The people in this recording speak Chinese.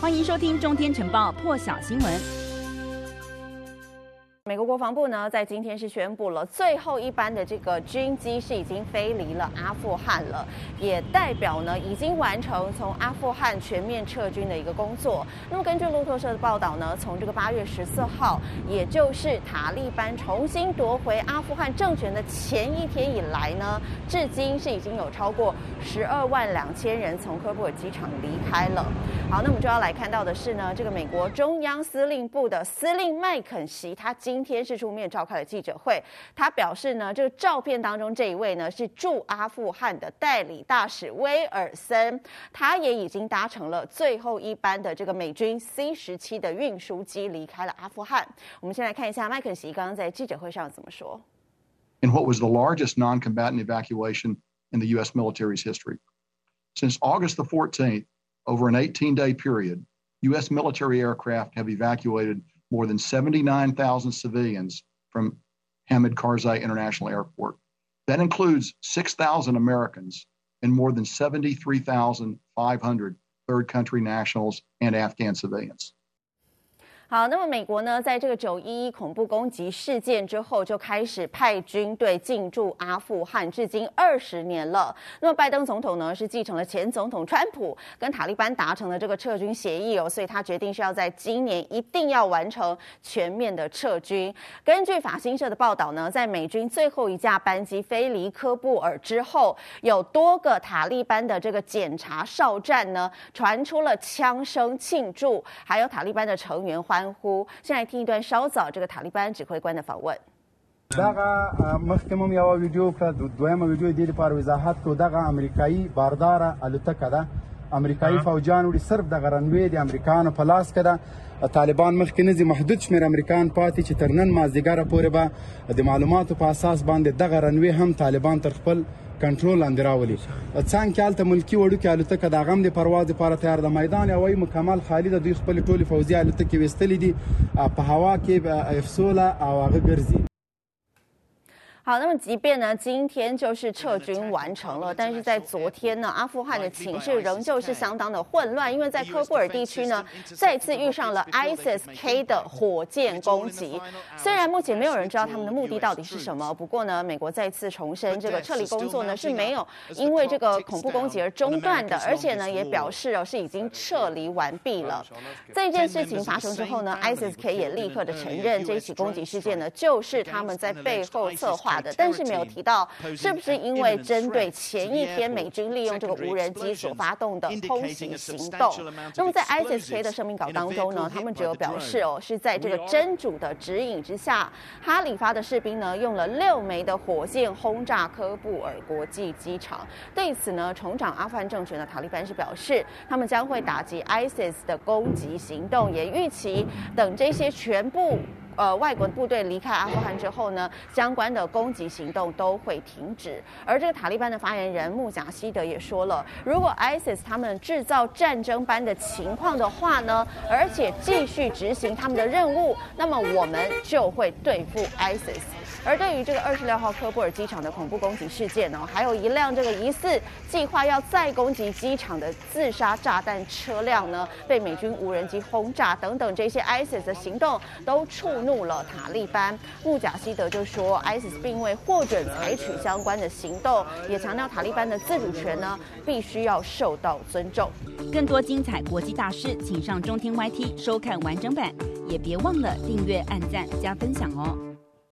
欢迎收听《中天晨报》破晓新闻。美国国防部呢，在今天是宣布了最后一班的这个军机是已经飞离了阿富汗了，也代表呢已经完成从阿富汗全面撤军的一个工作。那么根据路透社的报道呢，从这个八月十四号，也就是塔利班重新夺回阿富汗政权的前一天以来呢，至今是已经有超过十二万两千人从科布尔机场离开了。好，那么就要来看到的是呢，这个美国中央司令部的司令麦肯锡，他今今天是出面召开了记者会，他表示呢，这个照片当中这一位呢是驻阿富汗的代理大使威尔森，他也已经搭乘了最后一班的这个美军 C 十七的运输机离开了阿富汗。我们先来看一下麦肯锡刚刚在记者会上怎么说。In what was the largest non-combatant evacuation in the U.S. military's history, since August the 14th, over an 18-day period, U.S. military aircraft have evacuated. More than 79,000 civilians from Hamid Karzai International Airport. That includes 6,000 Americans and more than 73,500 third country nationals and Afghan civilians. 好，那么美国呢，在这个九一一恐怖攻击事件之后，就开始派军队进驻阿富汗，至今二十年了。那么拜登总统呢，是继承了前总统川普跟塔利班达成的这个撤军协议哦，所以他决定是要在今年一定要完成全面的撤军。根据法新社的报道呢，在美军最后一架班机飞离科布尔之后，有多个塔利班的这个检查哨站呢，传出了枪声庆祝，还有塔利班的成员欢。欢呼！先来听一段稍早这个塔利班指挥官的访问。 کنټرول لاندې راولي. څنګه کې الته ملکی وړوکی الوتکه د غم د پرواز لپاره تیار د میدان هوایي مکمل خالی د دوی خپل ټولي فوزي الوتکې وستلې دي. په هوا کې افسوله او هغه ګرځي 好，那么即便呢，今天就是撤军完成了，但是在昨天呢，阿富汗的情势仍旧是相当的混乱，因为在科布尔地区呢，再次遇上了 ISIS-K 的火箭攻击。虽然目前没有人知道他们的目的到底是什么，不过呢，美国再次重申，这个撤离工作呢是没有因为这个恐怖攻击而中断的，而且呢也表示哦是已经撤离完毕了。这件事情发生之后呢，ISIS-K 也立刻的承认这一起攻击事件呢就是他们在背后策划。但是没有提到是不是因为针对前一天美军利用这个无人机所发动的空袭行动。那么在 ISIS-K 的声明稿当中呢，他们只有表示哦，是在这个真主的指引之下，哈里发的士兵呢用了六枚的火箭轰炸科布尔国际机场。对此呢，重掌阿富汗政权的塔利班是表示，他们将会打击 ISIS 的攻击行动，也预期等这些全部。呃，外国部队离开阿富汗之后呢，相关的攻击行动都会停止。而这个塔利班的发言人穆贾希德也说了，如果 ISIS 他们制造战争般的情况的话呢，而且继续执行他们的任务，那么我们就会对付 ISIS。而对于这个二十六号科布尔机场的恐怖攻击事件呢，还有一辆这个疑似计划要再攻击机场的自杀炸弹车辆呢，被美军无人机轰炸等等这些 ISIS 的行动都触怒了塔利班。穆贾希德就说，ISIS 并未获准采取相关的行动，也强调塔利班的自主权呢必须要受到尊重。更多精彩国际大事，请上中天 YT 收看完整版，也别忘了订阅、按赞、加分享哦。